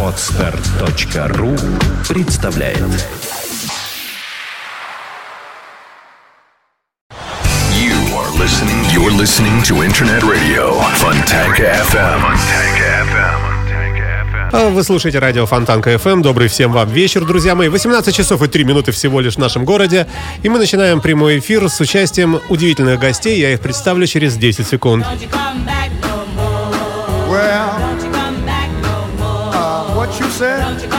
Отстар.ру представляет You are listening. You're listening to Internet Radio Fontanka FM. Fontanka FM. А Вы слушаете радио Фонтанка FM. Добрый всем вам вечер, друзья мои. 18 часов и 3 минуты всего лишь в нашем городе. И мы начинаем прямой эфир с участием удивительных гостей. Я их представлю через 10 секунд. Said,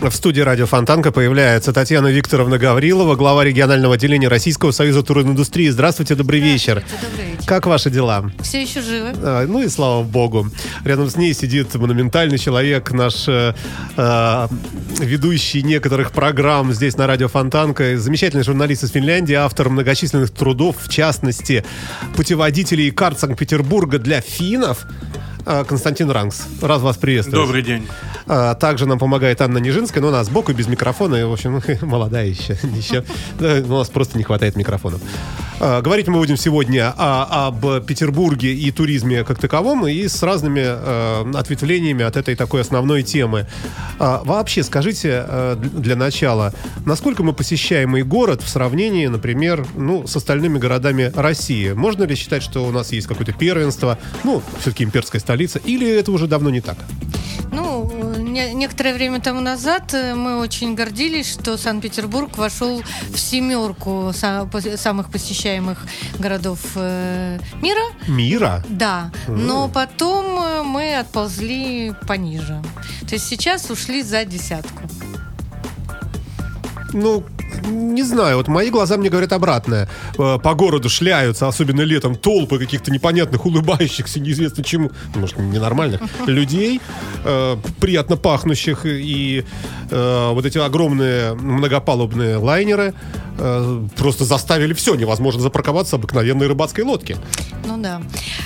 В студии радио Фонтанка появляется Татьяна Викторовна Гаврилова, глава регионального отделения Российского союза туриндустрии. Здравствуйте, добрый вечер. Добрый вечер. Как ваши дела? Все еще живы. А, Ну и слава богу. Рядом с ней сидит монументальный человек, наш э, э, ведущий некоторых программ здесь на радио Фонтанка, замечательный журналист из Финляндии, автор многочисленных трудов, в частности, путеводителей карт Санкт-Петербурга для финнов. э, Константин Ранкс. Раз вас приветствую. Добрый день. А, Также нам помогает Анна Нижинская, но она сбоку без микрофона, и, в общем, молодая еще. еще. У нас просто не хватает микрофонов. А, Говорить мы будем сегодня о- об Петербурге и туризме как таковом, и с разными э, ответвлениями от этой такой основной темы. А, Вообще, скажите э, для начала, насколько мы посещаемый город в сравнении, например, ну, с остальными городами России? Можно ли считать, что у нас есть какое-то первенство, ну, все-таки имперская столица, или это уже давно не так? Ну, некоторое время тому назад э, мы очень гордились, что Санкт-Петербург вошел в семерку самых посещаемых городов э, мира. Мира? Да, но потом э, мы отползли пониже. То есть сейчас ушли за десятку. Ну, не знаю, вот мои глаза мне говорят обратное. Э, По городу шляются, особенно летом, толпы каких-то непонятных, улыбающихся, неизвестно чему, может, ненормальных людей, э, приятно пахнущих, и э, вот эти огромные многопалубные лайнеры э, просто заставили все, невозможно запарковаться обыкновенной рыбацкой лодке. Ну да.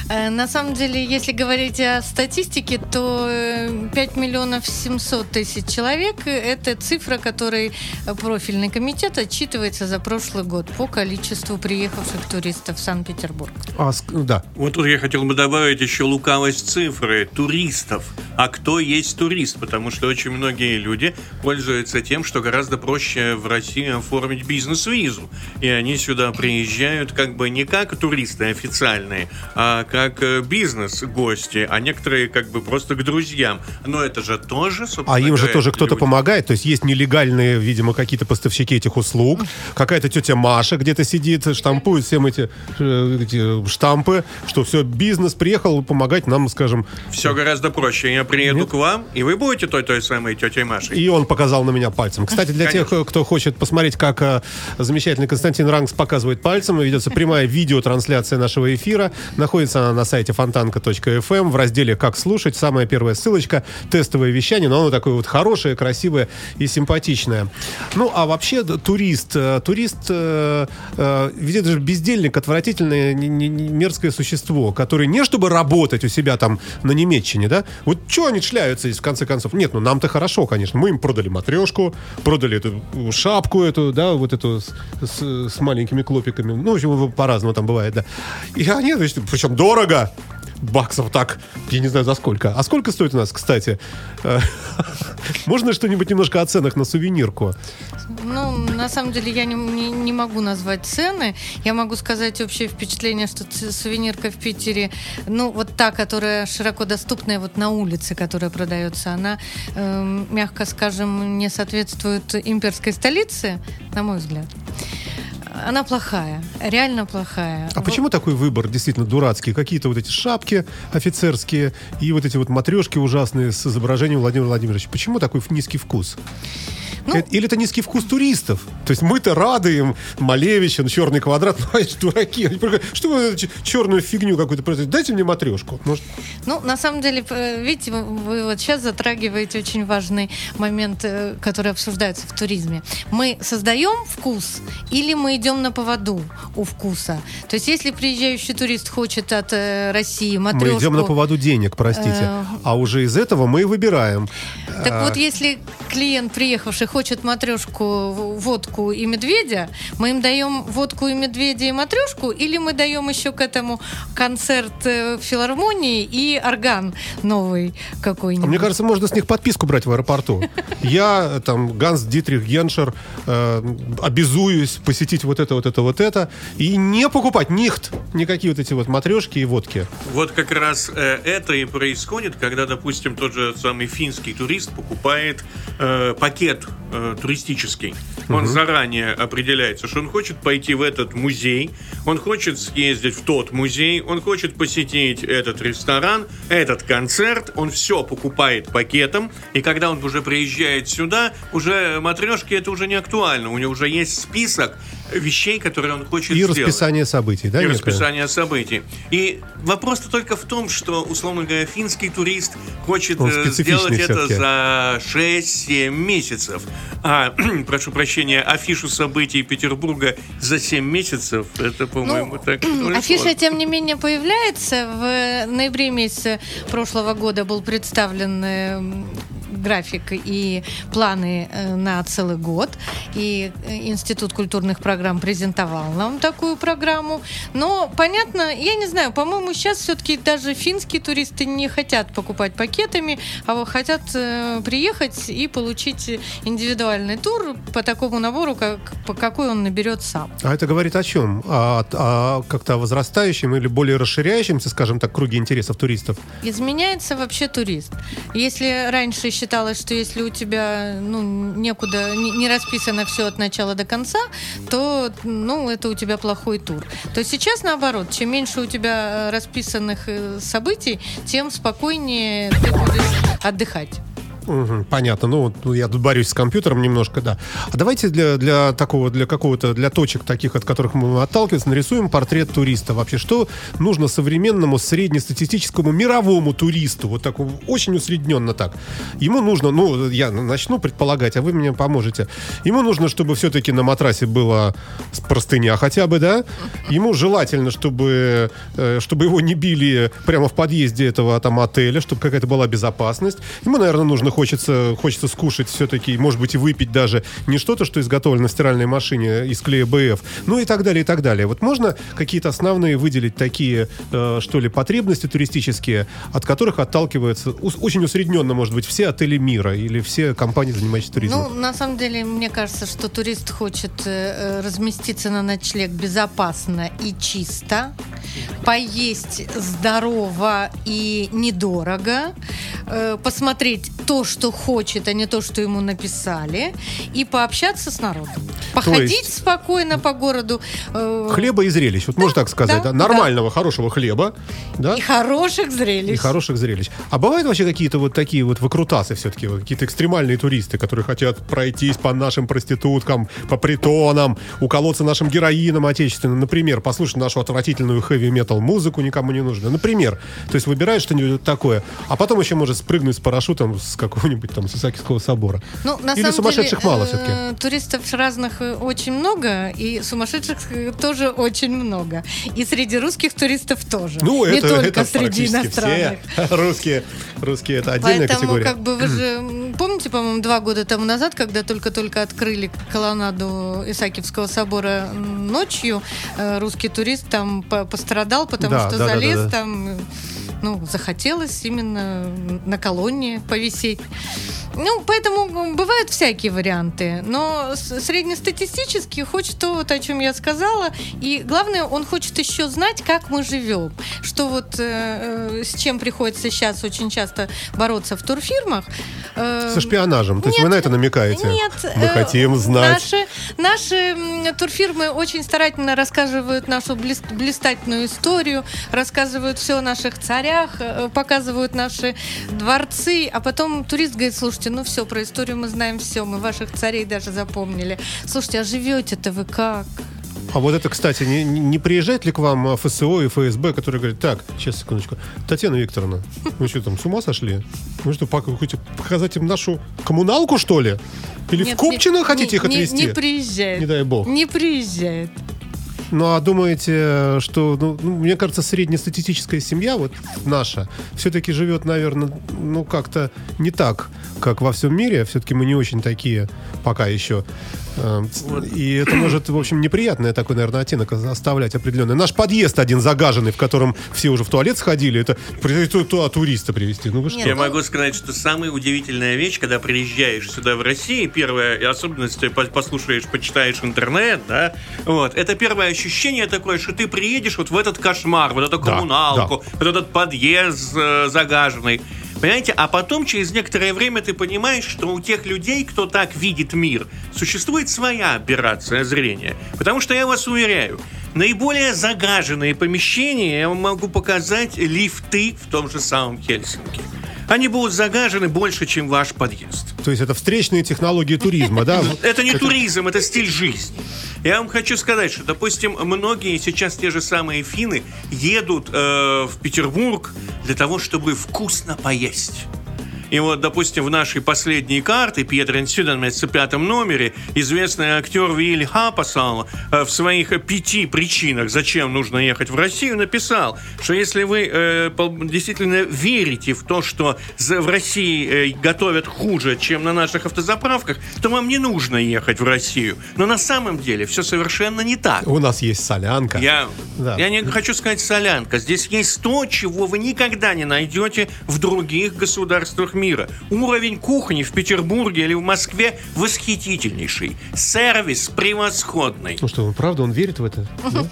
Э, На самом деле, если говорить о статистике, то э, 5 миллионов 700 тысяч человек – это цифра, которой э, профильный комитет отчитывается за прошлый год по количеству приехавших туристов в Санкт-Петербург. А, да. Вот тут я хотел бы добавить еще лукавость цифры туристов. А кто есть турист? Потому что очень многие люди пользуются тем, что гораздо проще в России оформить бизнес-визу. И они сюда приезжают как бы не как туристы официальные, а как э, бизнес-гости, а некоторые как бы просто к друзьям. Но это же тоже, собственно А им же тоже кто-то помогает. То есть есть нелегальные, видимо, какие-то поставщики этих услуг. Какая-то тетя Маша где-то сидит, штампует всем эти, э, эти штампы, что все, бизнес приехал помогать нам, скажем. Все гораздо проще. Я приеду Нет. к вам, и вы будете той той самой тетей Машей. И он показал на меня пальцем. Кстати, для тех, Конечно. кто хочет посмотреть, как э, замечательный Константин Ранкс показывает пальцем, ведется прямая видеотрансляция нашего эфира. Находится она на сайте фонтанка.фм в разделе «Как слушать». Самая первая ссылочка – тестовое вещание, но оно такое вот хорошее, красивое и симпатичное. Ну, а вообще турист. э, Турист, э, э, это же бездельник, отвратительное, не- не- мерзкое существо, который не чтобы работать у себя там на Немеччине, да? Вот что они шляются здесь, в конце концов? Нет, ну нам-то хорошо, конечно. Мы им продали матрешку, продали эту э, шапку эту, да, вот эту с, с- с маленькими клопиками. Ну, в общем, по-разному там бывает, да. И они, причем дорого. Баксов так, я не знаю за сколько. А сколько стоит у нас, кстати? Э, Можно что-нибудь немножко о ценах на сувенирку? Ну, на самом деле, я не, не- не могу назвать цены. Я могу сказать общее впечатление, что сувенирка в Питере, ну, вот та, которая широко доступная вот на улице, которая продается, она, эм, мягко скажем, не соответствует имперской столице, на мой взгляд. Она плохая, реально плохая. А почему такой выбор действительно дурацкий? Какие-то вот эти шапки офицерские и вот эти вот матрешки ужасные с изображением Владимира Владимировича. Почему такой низкий вкус? Ну- Или это низкий вкус туристов? То есть мы-то рады им, Малевич, он черный квадрат, ну, эти дураки. Они просто, Что вы черную фигню какую-то? Дайте мне матрешку. Может, Ну, на самом деле, видите, вы, вы вот сейчас затрагиваете очень важный момент, э, который обсуждается в туризме. Мы создаем вкус или мы идем на поводу у вкуса? То есть, если приезжающий турист хочет от э, России матрешку... мы идем на поводу денег, простите. Э. А уже из этого мы и выбираем. Так А, вот, если клиент, приехавший, хочет матрешку, водку и медведя, мы им даем водку и медведя и матрешку, или мы даем еще к этому концерт э, в филармонии и орган новый какой-нибудь. Мне кажется, можно с них подписку брать в аэропорту. Я, э, там, Ганс Дитрих Геншер, э, обязуюсь посетить вот это, вот это, вот это, и не покупать нихт никакие вот эти вот матрешки и водки. Вот как раз э, это и происходит, когда, допустим, тот же самый финский турист покупает э, пакет э, туристический. Он заранее определяется, что он хочет пойти в этот музей, он хочет съездить в тот музей, он хочет посетить этот ресторан, этот концерт, он все покупает пакетом, и когда он уже приезжает сюда, уже матрешки это уже не актуально, у него уже есть список вещей, которые он хочет И сделать расписание событий, да? и некое? расписание событий. И вопрос только в том, что, условно говоря, финский турист хочет э, сделать это за 6-7 месяцев. А, прошу прощения, афишу событий Петербурга за 7 месяцев, это, по-моему, так... довольно Афиша, сложно. тем не менее, появляется. В ноябре месяце прошлого года был представлен э, график и планы э, на целый год. И э, Институт культурных программ презентовал нам такую программу. Но, понятно, я не знаю, по-моему, сейчас все-таки даже финские туристы не хотят покупать пакетами, а хотят э, приехать и получить индивидуальный тур по такому набору, как, по какой он наберет сам. А это говорит о чем? О, о как-то возрастающем или более расширяющемся, скажем так, круге интересов туристов? Изменяется вообще турист. Если раньше считалось, что если у тебя ну, некуда, не, не расписано все от начала до конца, то ну, это у тебя плохой тур. То сейчас наоборот, чем меньше у тебя э, расписанных э, событий, тем спокойнее ты будешь отдыхать. Мгм, понятно. Ну, ну, я тут борюсь с компьютером немножко, да. А давайте для, для такого, для какого-то, для точек таких, от которых мы отталкиваемся, нарисуем портрет туриста. Вообще, что нужно современному среднестатистическому мировому туристу? Вот такому, очень усредненно так. Ему нужно, ну, я начну предполагать, а вы мне поможете. Ему нужно, чтобы все-таки на матрасе была простыня хотя бы, да? Ему желательно, чтобы, э, чтобы его не били прямо в подъезде этого там отеля, чтобы какая-то была безопасность. Ему, наверное, нужно хочется, хочется скушать все-таки, может быть, и выпить даже не что-то, что изготовлено в стиральной машине из клея БФ, ну и так далее, и так далее. Вот можно какие-то основные выделить такие, э, что ли, потребности туристические, от которых отталкиваются очень усредненно, может быть, все отели мира или все компании, занимающиеся туризмом? Ну, на самом деле, мне кажется, что турист хочет э, разместиться на ночлег безопасно и чисто, поесть здорово и недорого, э, посмотреть то, что хочет, а не то, что ему написали, и пообщаться с народом. Походить есть- спокойно по городу. э, Хлеба и зрелищ, вот можно так сказать, да, да? Нормального, хорошего хлеба, да? И хороших зрелищ. И хороших зрелищ. А бывают вообще какие-то вот такие вот выкрутасы все-таки, вот какие-то экстремальные туристы, которые хотят пройтись по нашим проституткам, по притонам, уколоться нашим героином отечественным, например, послушать нашу отвратительную хэви-метал музыку никому не нужно. Например, то есть выбирает что-нибудь такое, а потом еще может спрыгнуть с парашютом с какого-нибудь там с Исаакиевского собора. Ну, на Или самом сумасшедших деле, мало э, все-таки. Туристов разных э, очень много, и сумасшедших э, тоже очень много. И среди русских туристов тоже. Ну, Не это, только это среди иностранных. все. Русские, русские это отдельная Поэтому, категория. как бы вы же помните, по-моему, два года тому назад, когда только-только открыли колоннаду Исаакиевского собора ночью, русский турист там по- пострадал, потому Да, что да, да, залез да, да. там, э, ну, захотелось именно на колонне повисеть. Ну, поэтому бывают всякие варианты, но среднестатистически хочет то, вот, о чем я сказала, и главное, он хочет еще знать, как мы живем, что вот э, э, с чем приходится сейчас очень часто бороться в турфирмах. Э, Со шпионажем. То есть нет, вы на это намекаете? Нет. Мы э, хотим знать. Наши, наши турфирмы очень старательно рассказывают нашу блис- блистательную историю, рассказывают все о наших царях, э, показывают наши дворцы, а потом турист говорит, слушайте, ну все, про историю мы знаем все, мы ваших царей даже запомнили. Слушайте, а живете-то вы как? А вот это, кстати, не, не не приезжает ли к вам ФСО и ФСБ, которые говорят, так, сейчас, секундочку, Татьяна Викторовна, вы что там, с ума сошли? Вы что, хотите показать им нашу коммуналку, что ли? Или Нет, в Купчино не- хотите не- их не- отвезти? Не приезжает. Не дай бог. Не приезжает. Ну, а думаете, что, ну, ну, мне кажется, среднестатистическая семья, вот наша, все-таки живет, наверное, ну, как-то не так, как во всем мире. Все-таки мы не очень такие пока еще. Э, И это может, в общем, неприятный такой, наверное, оттенок оставлять определенный. Наш подъезд один загаженный, в котором все уже в туалет сходили, это ту- а туриста привезти. Ну вы что? Я могу сказать, что самая удивительная вещь, когда приезжаешь сюда в Россию, первая и особенность, ты по- послушаешь, почитаешь интернет, да, вот, это первое ощущение такое, что ты приедешь вот в этот кошмар, вот эту Да, коммуналку, вот этот подъезд э, загаженный. Понимаете, а потом через некоторое время ты понимаешь, что у тех людей, кто так видит мир, существует своя операция зрения. Потому что я вас уверяю, наиболее загаженные помещения я вам могу показать лифты в том же самом Хельсинки. Они будут загажены больше, чем ваш подъезд. То есть это встречные технологии туризма, да? Это не туризм, это стиль жизни. Я вам хочу сказать, что, допустим, многие сейчас те же самые финны едут э, в Петербург для того, чтобы вкусно поесть. И вот, допустим, в нашей последней карте Петрин Сюденмец в пятом номере известный актер Вилли Хапасал э, в своих пяти причинах, зачем нужно ехать в Россию, написал, что если вы э, действительно верите в то, что в России э, готовят хуже, чем на наших автозаправках, то вам не нужно ехать в Россию. Но на самом деле все совершенно не так. У нас есть солянка. Я, Да. я не хочу сказать солянка. Здесь есть то, чего вы никогда не найдете в других государствах мира. Уровень кухни в Петербурге или в Москве восхитительнейший. Сервис превосходный. Ну что, он правда, он верит в это?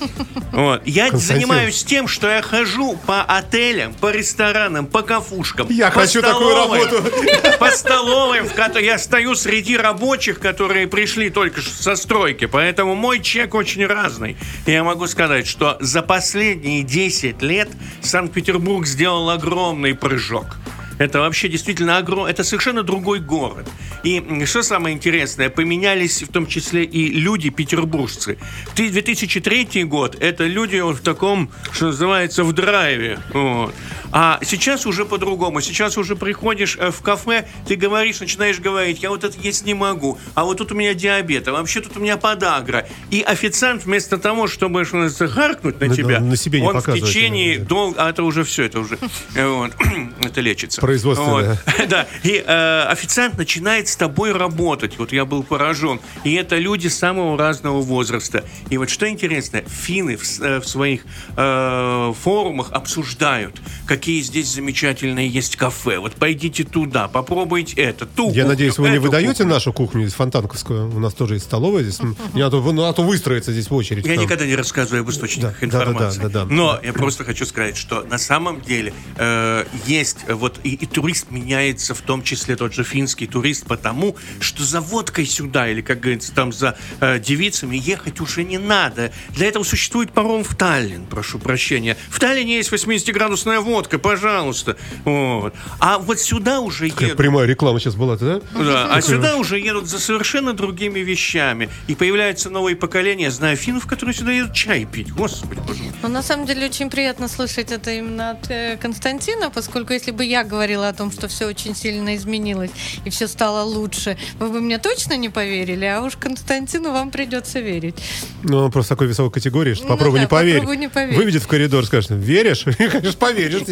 Вот. Я занимаюсь тем, что я хожу по отелям, по ресторанам, по кафушкам. Я хочу такую работу. По столовым, в которой я стою среди рабочих, которые пришли только со стройки. Поэтому мой чек очень разный. Я могу сказать, что за последние 10 лет Санкт-Петербург сделал огромный прыжок. Это вообще действительно огром... Это совершенно другой город. И что самое интересное, поменялись в том числе и люди петербуржцы. В 2003 год это люди вот в таком, что называется, в драйве. Вот. А сейчас уже по-другому. Сейчас уже приходишь э, в кафе, ты говоришь, начинаешь говорить, я вот это есть не могу, а вот тут у меня диабет, а вообще тут у меня подагра. И официант вместо того, чтобы что называется, гаркнуть на На- тебя, на себе не он в течение да. дол- А это уже все, это уже э, вот, это лечится. Производственное. Вот. Да. И э, официант начинает с тобой работать. Вот я был поражен. И это люди самого разного возраста. И вот что интересно, финны в, э, своих э, форумах обсуждают, какие здесь замечательные есть кафе. Вот пойдите туда, попробуйте это, ту Я кухню, надеюсь, вы не выдаете кухню. нашу кухню из Фонтанковскую? У нас тоже есть столовая здесь. Не, а, то, ну, а то выстроится здесь в очередь. Я Там. никогда не рассказываю об источниках Да, да, да, информации. да, да, да. Но я просто хочу сказать, что на самом деле э, есть э, вот и, и турист меняется, в том числе тот же финский турист, потому что за водкой сюда или, как говорится, там за э, девицами ехать уже не надо. Для этого существует паром в Таллин, прошу прощения. В Таллине есть 80-градусная водка, пожалуйста. Вот. А вот сюда уже Какая едут. прямая реклама сейчас была, да? Да, а сюда уже едут за совершенно другими вещами. И появляются новые поколения. Я знаю финнов, которые сюда едут чай пить. Господи, боже мой. Но на самом деле очень приятно слышать это именно от э, Константина, поскольку если бы я говорила о том, что все очень сильно изменилось и все стало лучше, вы бы мне точно не поверили, а уж Константину вам придется верить. Ну, он просто такой весовой категории, что Ну попробуй да, не поверить. попробуй не поверить. Выведет в коридор, скажет, веришь? И, конечно, поверишь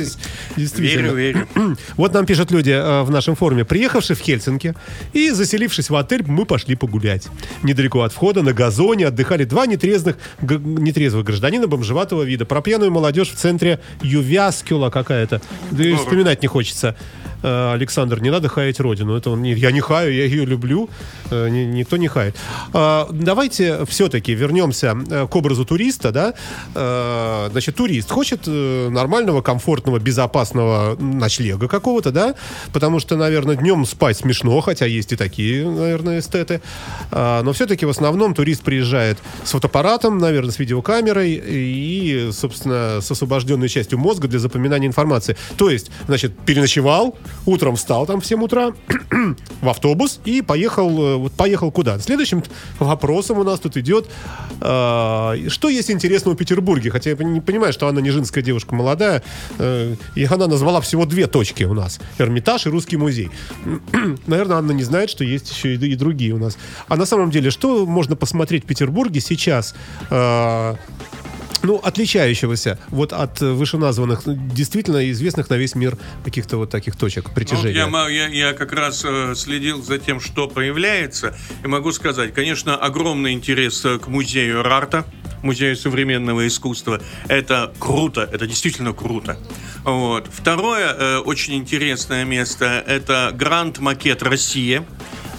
Действительно. Верю, верю. Вот нам пишут люди э, в нашем форуме, приехавшие в Хельсинки и заселившись в отель, мы пошли погулять. Недалеко от входа на газоне отдыхали два нетрезвых, нетрезвых гражданина бомжеватого вида. Про пьяную молодежь в центре Ювяскюла какая-то. Да и вспоминать не хочется. Э, Александр, не надо хаять родину. Это он я не хаю, я ее люблю. Э, ни- никто не хает. А, давайте все-таки вернемся э, к образу туриста, да. Значит, турист хочет нормального, комфортного, безопасного ночлега какого-то, да, потому что, наверное, днем спать смешно, хотя есть и такие, наверное, эстеты. А, но все-таки в основном турист приезжает с фотоаппаратом, наверное, с видеокамерой и, собственно, с освобожденной частью мозга для запоминания информации. То есть, значит, переночевал, утром встал там в 7 утра в автобус и поехал, э, вот поехал куда? Следующим вопросом у нас тут идет, э, что есть интересного в Петербурге? Хотя я не понимаю, что она не женская девушка молодая, э, и она назвала всего две точки у нас. Эрмитаж и Русский музей. Наверное, Анна не знает, что есть еще и, и другие у нас. А на самом деле, что можно посмотреть в Петербурге сейчас? э, ну, отличающегося вот от э, вышеназванных, ну, действительно известных на весь мир каких-то вот таких точек Ну, притяжения. я, ма- я- я как раз э, следил за тем, что появляется, и могу сказать, конечно, огромный интерес э, к музею Рарта, музею современного искусства. Это круто, это действительно круто. Вот. Второе э, очень интересное место – это Гранд Макет Россия.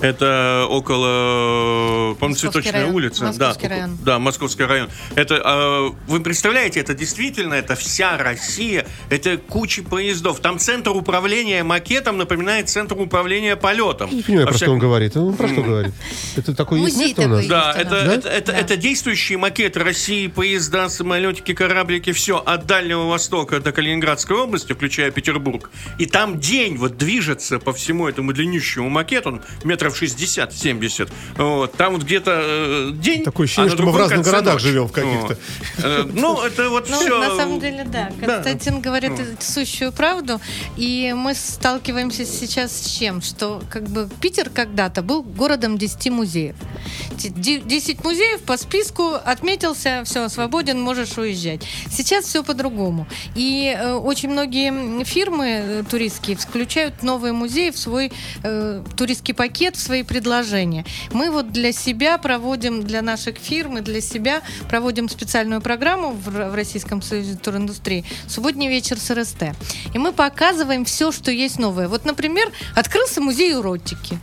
Это около, по-моему, Цветочная район. улица. Московский да, район. да, Московский район. Это, э, вы представляете, это действительно, это вся Россия, это куча поездов. Там центр управления макетом напоминает центр управления полетом. Не понимаю, про что он всяком- говорит. Он про что говорит? Это есть Музей место у нас? такой. Да, это, это, это, Да. это действующие макеты России, поезда, самолетики, кораблики, все от Дальнего Востока до Калининградской области, включая Петербург. И там день вот движется по всему этому длиннющему макету, он метров 60-70. Вот, там вот где-то э, день. Такое ощущение, а что мы в разных городах ночь. живем в каких-то. Э, Ну, это вот Ну, все. на самом деле, да. Константин говорит сущую правду. И мы сталкиваемся сейчас с чем? Что как бы Питер когда-то был городом 10 музеев. Ди- ди- 10 музеев по списку отметился, все, свободен, можешь уезжать. Сейчас все по-другому. И э, очень многие фирмы туристские включают новые музеи в свой э, туристский пакет, в свои предложения. Мы вот для себя проводим, для наших фирм и для себя проводим специальную программу в, в Российском союзе туриндустрии «Субботний вечер с РСТ». И мы показываем все, что есть новое. Вот, например, открылся музей эротики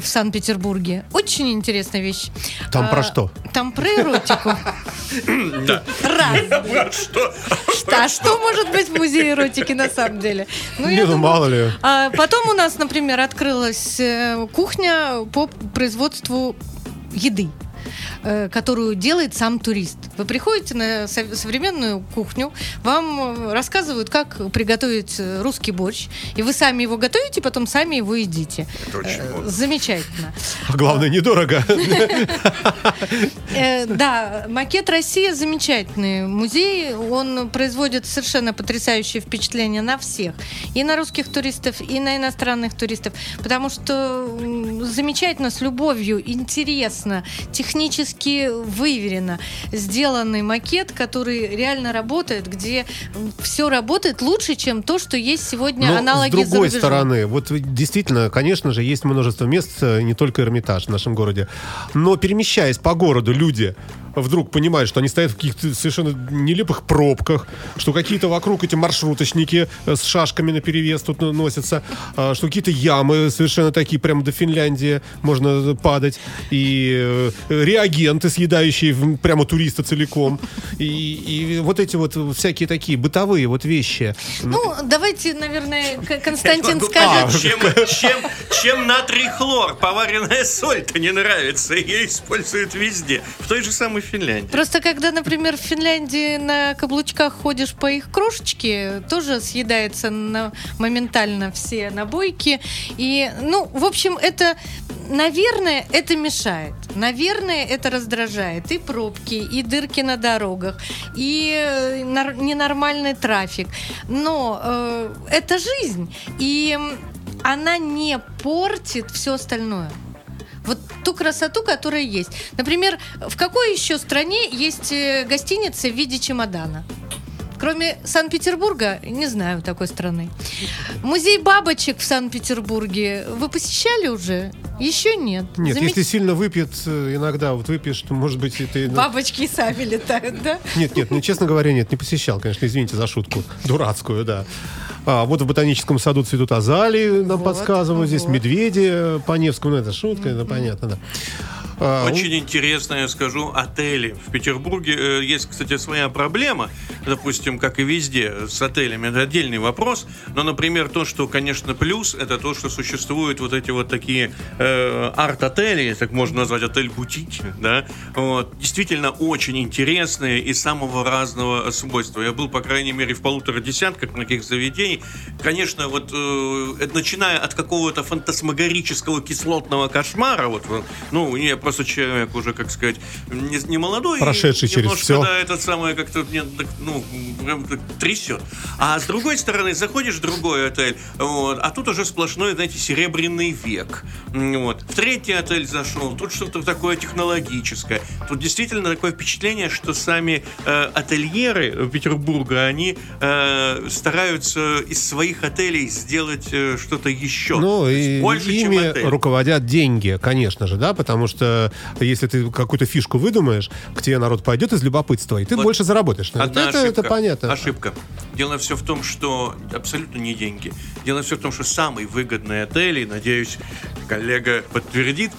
в Санкт-Петербурге. Очень интересная вещь. Там про А, что? Там про эротику. Раз. А что может быть в музее эротики на самом деле? Ну, Не, я ну, думаю, мало ли. а потом у нас, например, открылась э, кухня по производству еды э, которую делает сам турист. Вы приходите на со- современную кухню, вам э, рассказывают, как приготовить э, русский борщ, и вы сами его готовите, потом сами его едите. Это очень Э, модно. Замечательно. А главное, недорого. Э, да, макет Россия замечательный музей. Он производит совершенно потрясающее впечатление на всех. И на русских туристов, и на иностранных туристов. Потому что замечательно, с любовью, интересно, технически выверено сделанный макет, который реально работает, где все работает лучше, чем то, что есть сегодня Но аналоги с другой стороны, вот действительно, конечно же, есть множество мест, э, не только Эрмитаж в нашем городе. Но перемещаясь по городу, люди вдруг понимают, что они стоят в каких-то совершенно нелепых пробках, что какие-то вокруг эти маршруточники э, с шашками на перевес тут ну, носятся, а, что какие-то ямы совершенно такие, прямо до Финляндии можно падать, и э, реагенты, съедающие прямо туриста целиком, и, и вот эти вот всякие такие бытовые вот вещи. Ну, давайте, наверное, Константин Могу скажет. понять, чем, чем, чем натрий хлор, поваренная соль-то не нравится, ее используют везде. В той же самой Финляндии. Просто когда, например, в Финляндии на каблучках ходишь по их крошечке, тоже съедается на- моментально все набойки. И, ну, в общем, это, наверное, это мешает. Наверное, это раздражает. И пробки, и дырки на дорогах, и э, ненормальный трафик. Но э, это жизнь. И она не портит все остальное. Вот ту красоту, которая есть. Например, в какой еще стране есть э, гостиница в виде чемодана? Кроме Санкт-Петербурга, не знаю такой страны. Музей бабочек в Санкт-Петербурге вы посещали уже? Еще нет. Нет, Замеч- если сильно выпьет, э, иногда вот выпьешь, то, может быть, это... и- Бабочки сами летают, да? Нет, нет, ну, честно говоря, нет, не посещал, конечно, извините за шутку. Дурацкую, да. А, вот в ботаническом саду цветут азалии, нам Вот, подсказывают. Здесь вот. медведи э, по Невскому, ну, это шутка, это понятно, да. А, Очень интересно, я скажу, отели. В Петербурге э, есть, кстати, своя проблема, допустим, как и везде, с отелями. Это отдельный вопрос. Но, например, то, что, конечно, плюс, это то, что существуют вот эти вот такие э, арт-отели, так можно назвать, отель-бутики, да, вот, действительно очень интересные и самого разного свойства. Я был, по крайней мере, в полутора десятках таких заведений. Конечно, вот э, начиная от какого-то фантасмагорического кислотного кошмара, вот, ну, я просто человек уже, как сказать, не, не молодой. Прошедший через немножко, всё. да, это самое как-то, мне, ну, прям так трясет. А с другой стороны, заходишь в другой отель, вот, а тут уже сплошной, знаете, серебряный век. Вот. В третий отель зашел, тут что-то такое технологическое. Тут действительно такое впечатление, что сами э, ательеры Петербурга, они э, стараются из своих отелей сделать э, что-то еще. Ну, и больше, чем ими отель. руководят деньги, конечно же, да, потому что если ты какую-то фишку выдумаешь, к тебе народ пойдет из любопытства, и ты Вот больше заработаешь. на Одна это, ошибка. это понятно. Ошибка. Дело все в том, что абсолютно не деньги. Дело все в том, что самый выгодный отель, и, надеюсь, коллега подтвердит,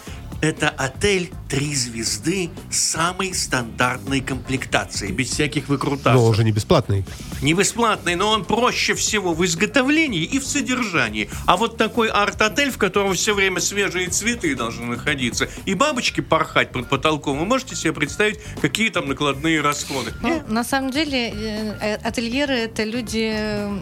это отель три звезды самой стандартной комплектации, без всяких выкрутасов. Но он же не бесплатный. Не бесплатный, но он проще всего в изготовлении и в содержании. А вот такой арт-отель, в котором все время свежие цветы должны находиться, и бабочки порхать под потолком, вы можете себе представить, какие там накладные расходы? Ну, на самом деле, э, э, ательеры это люди э,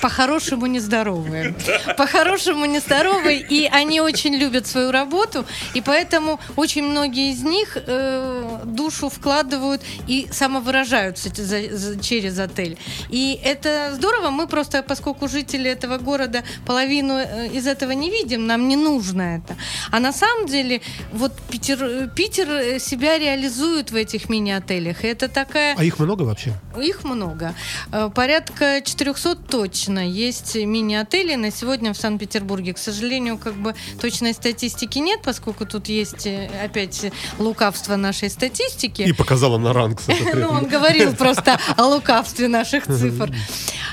по-хорошему нездоровые. По-хорошему нездоровые, и они очень любят свою работу, и поэтому очень многие из них э, душу вкладывают и самовыражаются за- за- через отель. И это здорово, мы просто, поскольку жители этого города половину э, из этого не видим, нам не нужно это. А на самом деле, вот Питер, Питер э, себя реализует в этих мини-отелях. Это такая... А их много вообще? Их много. Э, Порядка 400 точно есть мини-отели на сегодня в Санкт-Петербурге. К сожалению, как бы точной статистики нет, поскольку тут есть опять лукавство нашей статистики. И показала на ранг. Ну, он говорил просто о лукавстве наших цифр.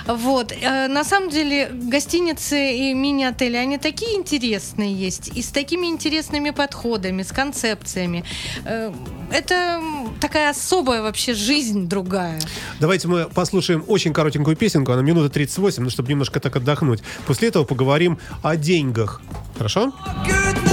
Вот. Э, На самом деле, гостиницы и мини-отели, они такие интересные есть, и с такими интересными подходами, с концепциями. Э, Это такая особая вообще жизнь другая. Давайте мы послушаем очень коротенькую песенку, она минута 38, ну, чтобы немножко так отдохнуть. После этого поговорим о деньгах. Хорошо? Goodness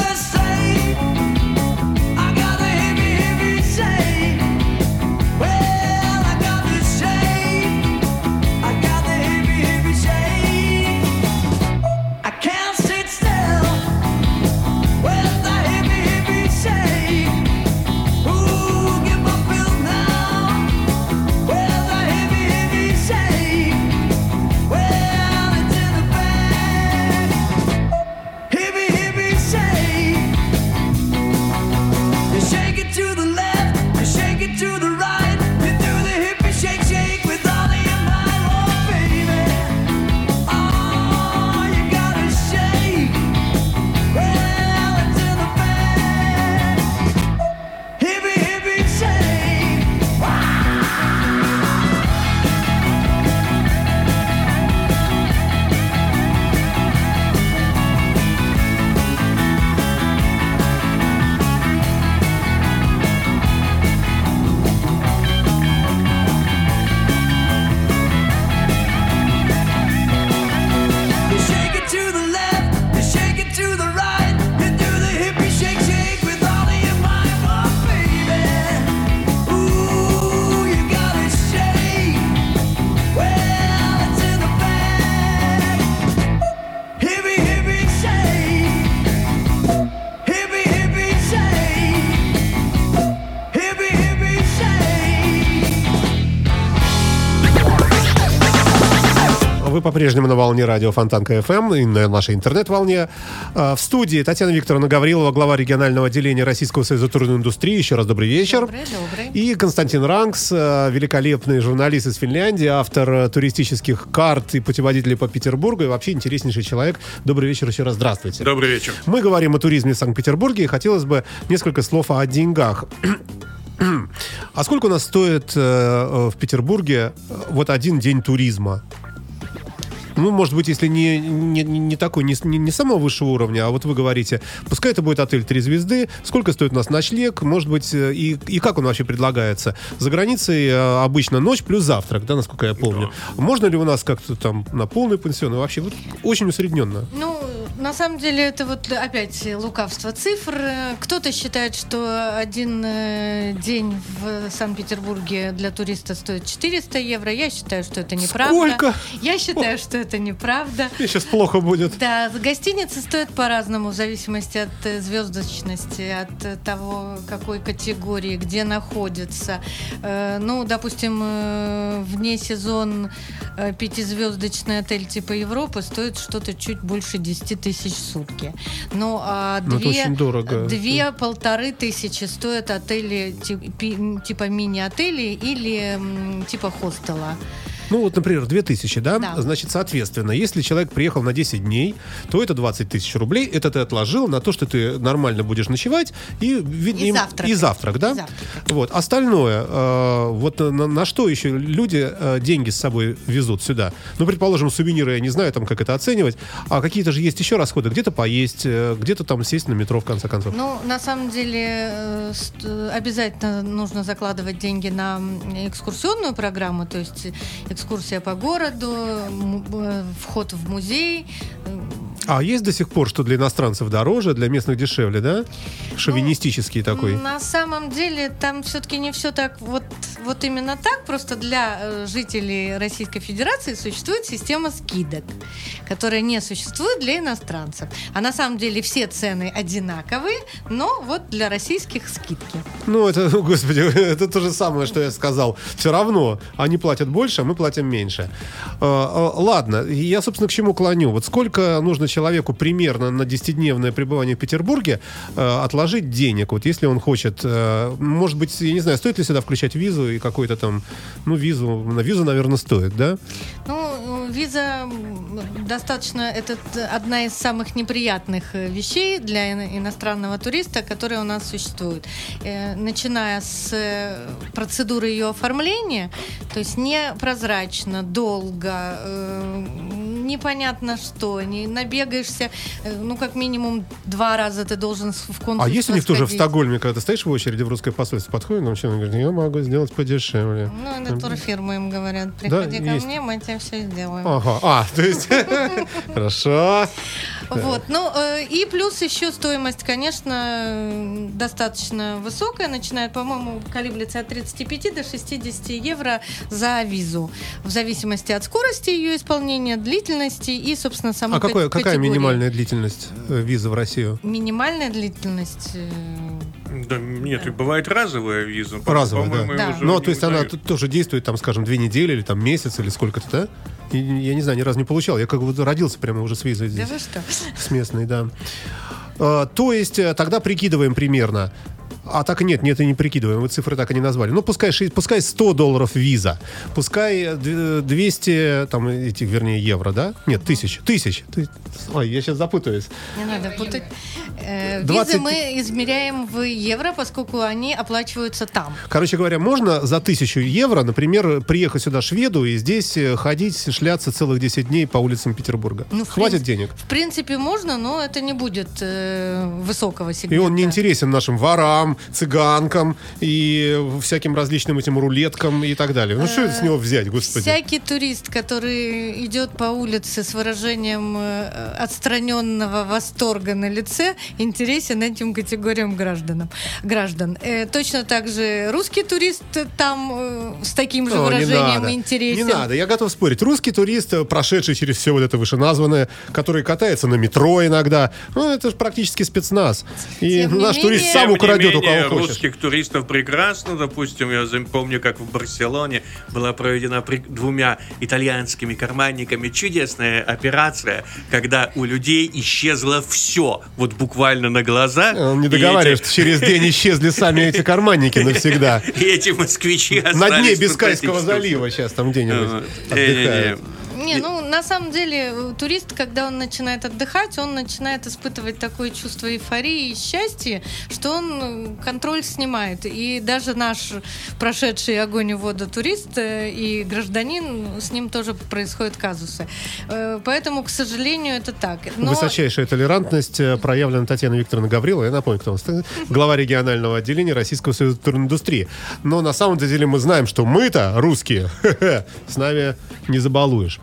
по-прежнему на волне радио Фонтанка ФМ и на нашей интернет-волне. А, В студии Татьяна Викторовна Гаврилова, глава регионального отделения Российского союза турной индустрии. Еще раз добрый вечер. Добрый, добрый. И Константин Ранкс, э, великолепный журналист из Финляндии, автор э, туристических карт и путеводителей по Петербургу и вообще интереснейший человек. Добрый вечер еще раз. Здравствуйте. Добрый вечер. Мы говорим о туризме в Санкт-Петербурге, и хотелось бы несколько слов о деньгах. А сколько у нас стоит э, э, в Петербурге э, вот один день туризма? Ну, может быть, если не, не, не- такой, не, не, не самого высшего уровня, а вот вы говорите, пускай это будет отель три звезды, сколько стоит у нас ночлег, может быть, э, и, и как он вообще предлагается? За границей э, обычно ночь плюс завтрак, да, насколько я помню. Можно ли у нас как-то там на полный пансион? Вообще, вот очень усредненно. Ну, на самом деле, это вот опять лукавство цифр. Кто-то считает, что один э, день в Санкт-Петербурге для туриста стоит 400 евро. Я считаю, что это неправда. Сколько? Я считаю, что это неправда. Мне сейчас плохо будет. Да, гостиницы стоят по-разному в зависимости от э, звездочности, от э, того, какой категории, где находится. Э, Ну, допустим, вне сезон пятизвездочный отель типа Европы стоит что-то чуть больше 10 тысяч в сутки. Ну, а Ну, это две, очень дорого. две полторы тысячи стоят отели типа мини-отели или типа хостела. Ну, вот, например, 2000, да? Да. Значит, соответственно, если человек приехал на 10 дней, то это 20 тысяч рублей. Это ты отложил на то, что ты нормально будешь ночевать и, И им- завтракать. и завтрак, да? И завтракать. Вот. Остальное, э, вот на, на что еще люди э, деньги с собой везут сюда? Ну, предположим, сувениры, я не знаю, там, как это оценивать, а какие-то же есть еще расходы. Где-то поесть, э, где-то там сесть на метро, в конце концов. Ну, на самом деле, э, э, обязательно нужно закладывать деньги на экскурсионную программу, то есть экскурсия по городу, э, вход в музей. А есть до сих пор, что для иностранцев дороже, для местных дешевле, да? Шовинистический такой. На самом деле, там все-таки не все так вот, вот именно так. Просто для э, жителей Российской Федерации существует система скидок, которая не существует для иностранцев. А на самом деле все цены одинаковые, но вот для российских скидки. Ну, это, господи, это то же самое, что я сказал. Все равно они платят больше, а мы платим меньше. Э, э, Ладно, я, собственно, к чему клоню. Вот сколько нужно человеку примерно на 10-дневное пребывание в Петербурге э, отложить денег? Вот если он хочет, э, может быть, я не знаю, стоит ли сюда включать визу и какой-то там, ну, визу, на визу, наверное, стоит, да? Ну, виза достаточно, это одна из самых неприятных э, вещей для ино- иностранного туриста, которые у нас существуют. Э, Начиная с э, процедуры ее оформления, то есть непрозрачно, долго, непонятно что, не набегаешься, ну, как минимум два раза ты должен в консульство А есть у них тоже в. Стокгольме, когда ты стоишь в очереди в русское посольство, подходит, нам человек говорит, я могу сделать подешевле. Ну, это турфирмы им говорят, приходи ко есть. мне, мы тебе все сделаем. Ага, а, то есть, хорошо. Вот, ну э, и плюс еще стоимость, конечно, э, достаточно высокая, начинает, по-моему, колеблется от 35 до 60 евро за визу, в зависимости от скорости ее исполнения, длительности и, собственно, самой А какая минимальная длительность э, визы в Россию? Минимальная длительность. Да, нет, и бывает разовая виза. Разовая, по-моему, да. ее уже Ну, то есть она тут тоже действует, там, скажем, две недели или там месяц или сколько-то, да? И, я не знаю, ни разу не получал. Я как бы родился прямо уже с визой Да здесь. вы что? С местной, да. А, то есть э, тогда прикидываем примерно. А так и нет, нет, и не прикидываем, вы цифры так и не назвали. Ну, пускай, шесть- пускай 100 долларов виза, пускай э, д- 200, там, этих, вернее, евро, да? Нет, тысяч, тысяч. Ты- Ой, я сейчас запутаюсь. Не надо путать. Э, 20 Визы мы измеряем в евро, поскольку они оплачиваются там. Короче говоря, можно за тысячу евро, например, приехать сюда шведу и здесь э, ходить, шляться целых 10 дней по улицам Петербурга. Ну, Хватит принципе- денег. В принципе, можно, но это не будет э, высокого И сегмента. он не интересен нашим ворам, цыганкам и всяким различным этим рулеткам и так далее. Ну что с него взять, господи? Всякий турист, который идет по улице с выражением э, отстраненного восторга на лице, интересен этим категориям гражданам, граждан. Э, точно так же русский турист там э, с таким же О, не выражением надо. интересен. Не надо, я готов спорить. Русский турист, э, прошедший через все вот это вышеназванное, который катается на метро иногда, ну, это же практически спецназ. И Тем не наш турист сам не украдет у хочет. русских туристов прекрасно. Допустим, я помню, как в Барселоне была проведена двумя итальянскими карманниками чудесная операция, когда у людей исчезло все, вот буквально на глаза. Он не И договаривает, эти- что через день исчезли сами эти карманники навсегда. И эти москвичи На дне Бискайского залива сейчас там где-нибудь Э, не-не-не. отдыхают. Не, ну на самом деле э, турист, когда он начинает отдыхать, он начинает испытывать такое чувство эйфории и счастья, что он э, контроль снимает. И даже наш прошедший огонь и воду турист э, и гражданин, с ним тоже происходят казусы. Поэтому, к сожалению, это так. Но- Высочайшая толерантность проявлена Татьяной Викторовной Гавриловой. Я напомню, кто у нас. Глава регионального отделения Российского союза туриндустрии. Но на самом деле мы знаем, что мы-то, русские, с нами не забалуешь.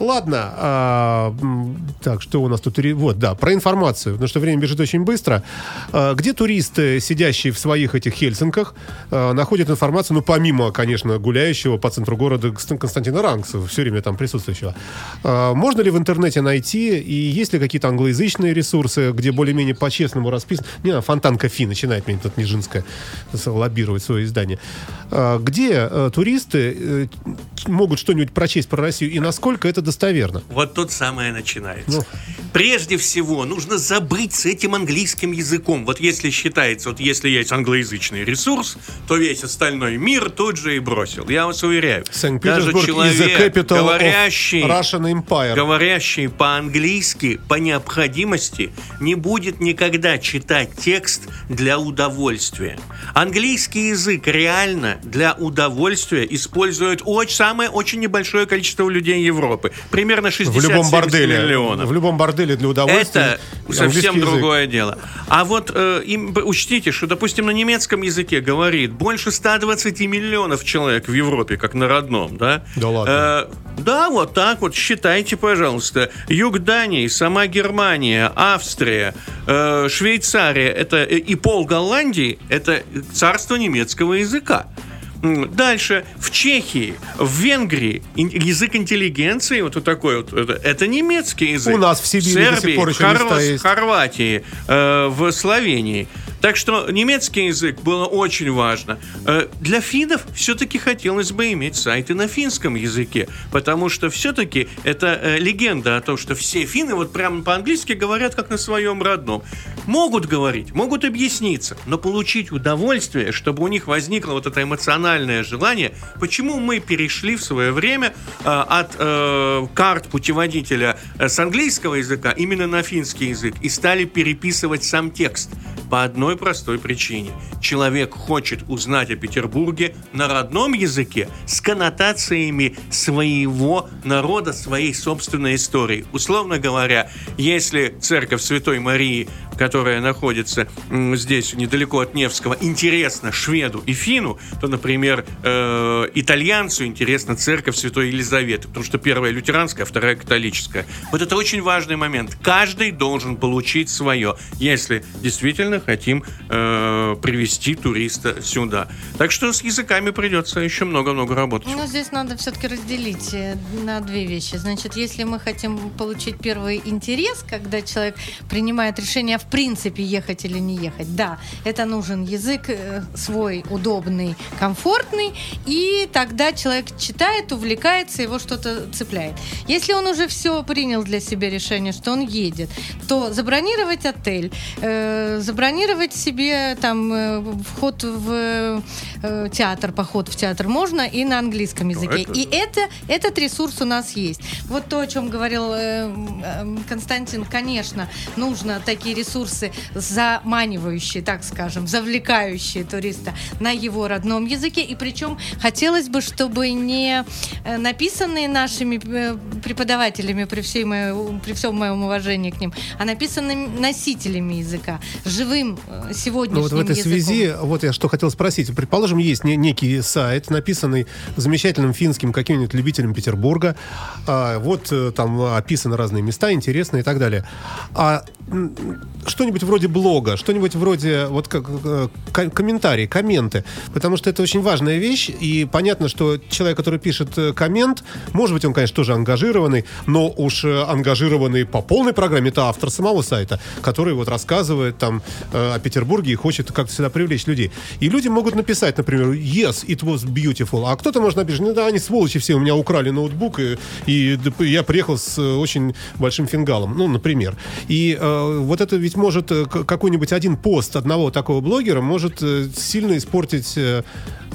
Ладно, а, так, что у нас тут? Вот, да, про информацию, потому что время бежит очень быстро. А, Где туристы, сидящие в своих этих Хельсинках, а, находят информацию, ну, помимо, конечно, гуляющего по центру города Конст- Константина Рангса, все время там присутствующего. А, Можно ли в интернете найти, и есть ли какие-то англоязычные ресурсы, где более-менее по-честному расписано? Не, знаю, Фонтанка Фи начинает меня тут Нижинская лоббировать свое издание. А, Где э, туристы э, могут что-нибудь прочесть про Россию, и насколько это достоверно? Вот тут самое начинается. Ну. Прежде всего, нужно забыть с этим английским языком. Вот если считается, вот если есть англоязычный ресурс, то весь остальной мир тут же и бросил. Я вас уверяю. Даже человек, говорящий, Russian Empire. говорящий по-английски, по необходимости, не будет никогда читать текст для удовольствия. Английский язык реально для удовольствия использует очень, самое очень небольшое количество людей Европы. Примерно 60 В любом борделе. миллионов. В любом борделе для удовольствия. Это совсем язык. другое дело. А вот э, им, учтите, что, допустим, на немецком языке говорит больше 120 миллионов человек в Европе, как на родном, да? Да ладно. Э, да, вот так вот, считайте, пожалуйста. Юг Дании, сама Германия, Австрия, э, Швейцария это, э, и пол Голландии – это царство немецкого языка. Дальше в Чехии, в Венгрии язык интеллигенции вот такой вот это, это немецкий язык. У нас в Сибири до сих Сербии, пор еще. Хорватии, э, в Словении. Так что немецкий язык было очень важно. Э, для финнов все-таки хотелось бы иметь сайты на финском языке, потому что все-таки это э, легенда о том, что все финны вот прямо по-английски говорят как на своем родном. Могут говорить, могут объясниться, но получить удовольствие, чтобы у них возникло вот это эмоциональное желание, почему мы перешли в свое время э, от карт путеводителя с английского языка именно на финский язык и стали переписывать сам текст. По одной простой причине. Человек хочет узнать о Петербурге на родном языке с коннотациями своего народа, своей собственной истории. Условно говоря, если церковь Святой Марии, которая находится здесь недалеко от Невского, интересна шведу и фину, то, например, э, итальянцу интересна церковь Святой Елизаветы, потому что первая лютеранская, а вторая католическая. Вот это очень важный момент. Каждый должен получить свое, если действительно хотим э, привести туриста сюда. Так что с языками придется еще много-много работать. Ну, здесь надо все-таки разделить э, на две вещи. Значит, если мы хотим получить первый интерес, когда человек принимает решение в принципе ехать или не ехать, да, это нужен язык э, свой, удобный, комфортный, и тогда человек читает, увлекается, его что-то цепляет. Если он уже все принял для себя решение, что он едет, то забронировать отель, э, забронировать себе там э, вход в э, театр, поход в театр можно и на английском языке. это И это, этот ресурс у нас есть. Вот то, о чем говорил э, э, Константин, конечно, нужно такие ресурсы заманивающие, так скажем, завлекающие туриста на его родном языке. И причем хотелось бы, чтобы не э, написанные нашими э, преподавателями при, всей моей, при всем моем уважении к ним, а написанными носителями языка, живым э, сегодняшним Ну вот в этой языком. связи, вот я что хотел спросить. Предположим, есть не- некий сайт, написанный замечательным финским каким-нибудь любителем Петербурга. А, вот там описаны разные места, интересные и так далее. А что-нибудь вроде блога, что-нибудь вроде вот как э, ко- комментарии, комменты. Потому что это очень важная вещь. И понятно, что человек, который пишет э, коммент, может быть, он, конечно, тоже ангажированный, но уж э, ангажированный по полной программе, это автор самого сайта, который вот рассказывает там о Петербурге и хочет как-то сюда привлечь людей. И люди могут написать, например, yes, it was beautiful, а кто-то может написать, ну да, они сволочи все, у меня украли ноутбук, и, и я приехал с очень большим фингалом, ну, например. И э, вот это ведь может э, какой-нибудь один пост одного такого блогера может э, сильно испортить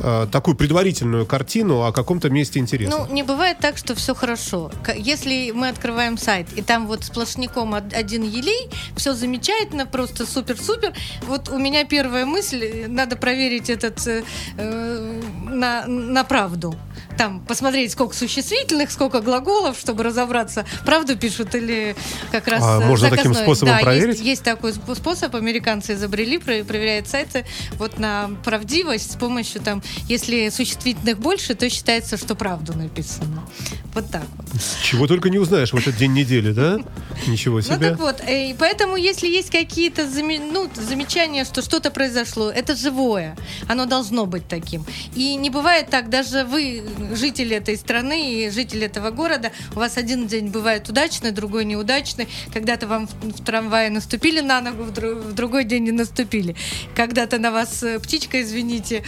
э, такую предварительную картину о каком-то месте интереса. Ну, не бывает так, что все хорошо. Если мы открываем сайт, и там вот сплошняком од- один елей, все замечательно, просто супер-супер. Вот у меня первая мысль, э, надо проверить этот э, э, на, на правду. Там посмотреть, сколько существительных, сколько глаголов, чтобы разобраться, правду пишут или как раз А можно таким заказное. способом да, есть- проверить? Есть, такой сп- способ, американцы изобрели, про- проверяют сайты вот на правдивость с помощью там, если существительных больше, то считается, что правду написано. Вот так вот. Чего только не узнаешь в этот день недели, да? Ничего Ну себе. так вот, э, и поэтому если есть какие-то ну, замечания, что что-то произошло, это живое, оно должно быть таким. И не бывает так, даже вы, жители этой страны и жители этого города, у вас один день бывает удачный, другой неудачный, когда-то вам в, трамвае наступили на ногу, в другой день не наступили, когда-то на вас э, птичка, извините,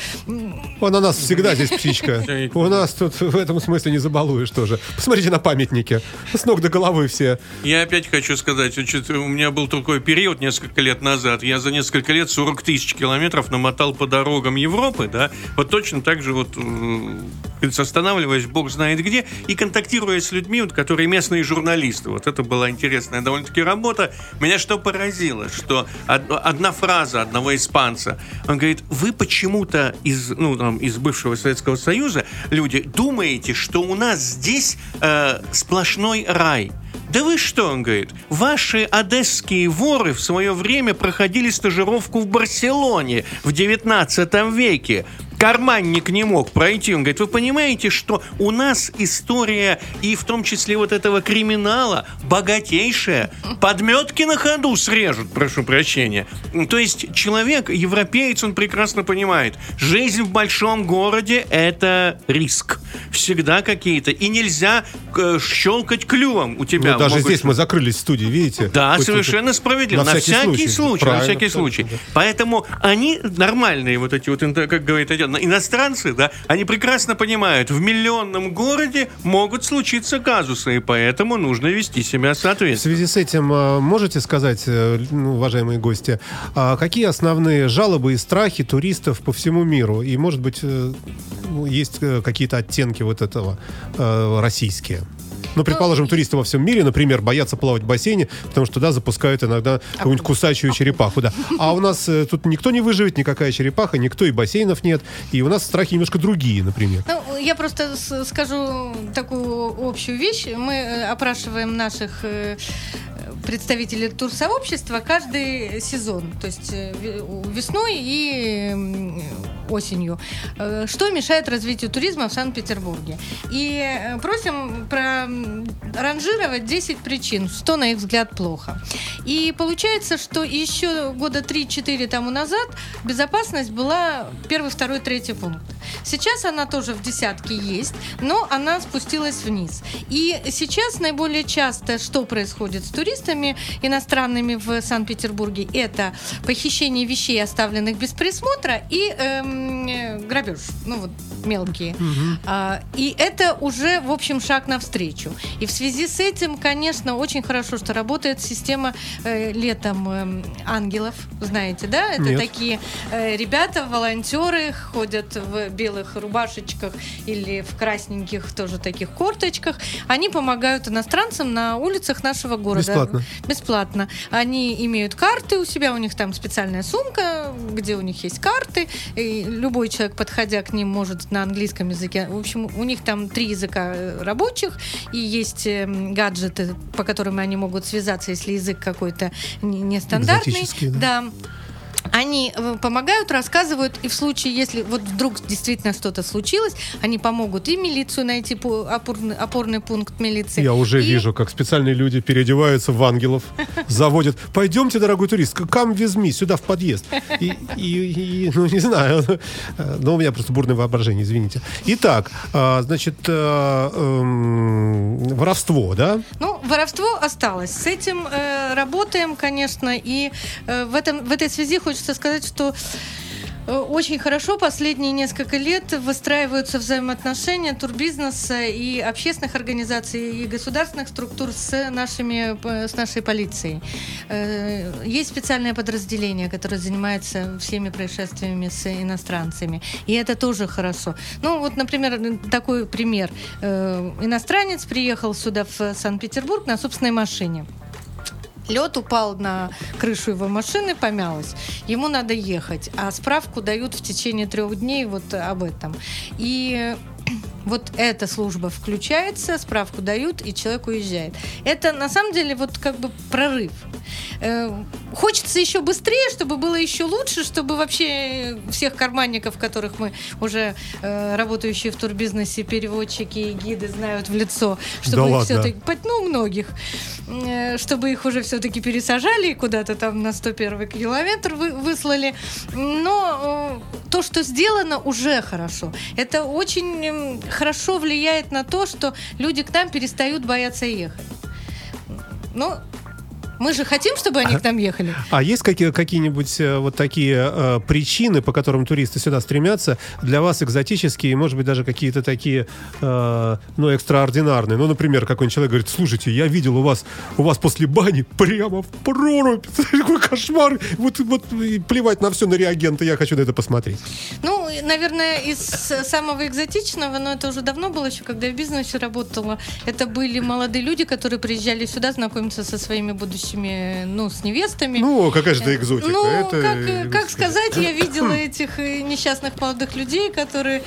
Вон на нас всегда здесь птичка. У нас тут в этом смысле не забалуешь тоже. Посмотрите на памятники. С ног до головы все. Я опять хочу сказать, у меня был такой период несколько лет назад. Я за несколько лет 40 тысяч километров намотал по дорогам Европы, да, вот точно так же вот э, останавливаясь, бог знает где, и контактируя с людьми, вот, которые местные журналисты. Вот это была интересная довольно-таки работа. Меня что поразило, что од- одна фраза одного испанца, он говорит, вы почему-то из, ну, там, из бывшего Советского Союза, люди, думаете, что у нас здесь э, сплошной рай. Да вы что, он говорит, ваши одесские воры в свое время проходили стажировку в Барселоне в 19 веке. Карманник не мог пройти. Он говорит, вы понимаете, что у нас история и в том числе вот этого криминала богатейшая. Подметки на ходу срежут, прошу прощения. То есть человек, европеец, он прекрасно понимает, жизнь в большом городе – это риск. Всегда какие-то. И нельзя э, щелкать клювом у тебя. Ну, даже могут здесь мы закрылись в студии, видите? да, Хоть совершенно тут- справедливо. На, всякий, случай, на Правильно, всякий случай. да. Поэтому они нормальные, вот эти вот, как говорят, эти иностранцы, да, они прекрасно понимают, в миллионном городе могут случиться казусы, и поэтому нужно вести себя В соответственно. связи с этим э, можете сказать, э, ну, уважаемые гости, а какие основные жалобы и страхи туристов по всему миру? И, может быть, э, ну, есть э, какие-то оттенки вот этого российские? Ну, предположим, туристы во всем мире, например, боятся плавать в бассейне, потому что туда запускают иногда какую-нибудь кусачую черепаху. Да. А у нас э, тут никто не выживет, никакая черепаха, никто и бассейнов нет. И у нас страхи немножко другие, например. Ну, я просто скажу такую общую вещь. Мы э, опрашиваем наших э, представителей турсообщества каждый сезон, то есть э, ве- весной и осенью. Э, Что мешает развитию туризма в Санкт-Петербурге? И просим проранжировать 10 причин, что, на их взгляд, плохо. И получается, что еще года 3-4 тому назад безопасность была первый, второй, третий пункт. Сейчас она тоже в десятке есть, но она спустилась вниз. И сейчас наиболее часто, что происходит с туристами иностранными в Санкт-Петербурге, это похищение вещей, оставленных без присмотра, и эм, грабеж, ну вот мелкие. А, и это уже, в общем, шаг навстречу. И в связи с этим, конечно, очень хорошо, что работает система э, летом эм, ангелов, знаете, да? Это Нет. такие э, ребята, волонтеры, ходят в белых рубашечках или в красненьких тоже таких корточках. Они помогают иностранцам на улицах нашего города. Бесплатно. Бесплатно. Они имеют карты у себя, у них там специальная сумка, где у них есть карты. И любой человек, подходя к ним, может на английском языке. В общем, у них там три языка э, рабочих, и есть эм, гаджеты, по которым они могут связаться, если язык какой-то не- нестандартный. Да. да. Они э, помогают, рассказывают, и в случае, если вот вдруг действительно что-то случилось, они помогут и милицию найти, по- опорный, опорный пункт милиции. Я уже и- вижу, как специальные люди переодеваются в ангелов, заводят. Пойдемте, дорогой турист, with me, сюда в подъезд. И, и- и, ну, не знаю. Но у меня просто бурное воображение, извините. Итак, а, значит, а, эм, воровство, да? Ну, воровство осталось. С этим э, работаем, конечно, и э, в, этом, в этой связи хочется сказать, что Э, Очень хорошо. Последние несколько лет выстраиваются взаимоотношения турбизнеса и общественных организаций и государственных структур с, нашими, п- с нашей полицией. Э, Есть специальное подразделение, которое занимается всеми происшествиями с иностранцами. И это тоже хорошо. Ну, вот, например, такой пример. Э, Иностранец приехал сюда в Санкт-Петербург на собственной машине. Лед упал на крышу его машины, помялась. Ему надо ехать, а справку дают в течение трех дней вот об этом. И вот эта служба включается, справку дают, и человек уезжает. Это на самом деле вот как бы прорыв. Э, Хочется еще быстрее, чтобы было еще лучше, чтобы вообще всех карманников, которых мы уже э, работающие в турбизнесе, переводчики и гиды знают в лицо, чтобы Да их все-таки, ну, многих, э, чтобы их уже все-таки пересажали и куда-то там на 101 километр вы- выслали. Но э, то, что сделано, уже хорошо. Это очень хорошо влияет на то, что люди к нам перестают бояться ехать. Ну, мы же хотим, чтобы они к нам ехали. А есть какие, какие-нибудь э, вот такие э, причины, по которым туристы сюда стремятся, для вас экзотические, может быть, даже какие-то такие, э, ну, экстраординарные? Ну, например, какой-нибудь человек говорит, слушайте, я видел у вас, у вас после бани прямо в прорубь, какой кошмар, вот, вот и плевать на все, на реагенты, я хочу на это посмотреть. Ну, наверное, из самого экзотичного, но это уже давно было, еще когда я в бизнесе работала, это были молодые люди, которые приезжали сюда знакомиться со своими будущими, ну, с невестами. Ну, какая же это экзотика? Ну, это, как, как сказать, я видела этих э, несчастных молодых людей, которые,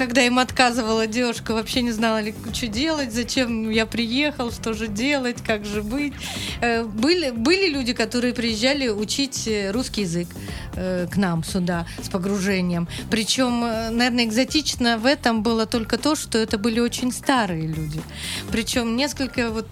когда им отказывала девушка, вообще не знала, ли, что делать, зачем я приехал, что же делать, как же быть. Э, Были, были люди, которые приезжали учить э, русский язык э, к нам сюда с погружением. Причем, наверное, экзотично в этом было только то, что это были очень старые люди. Причем несколько вот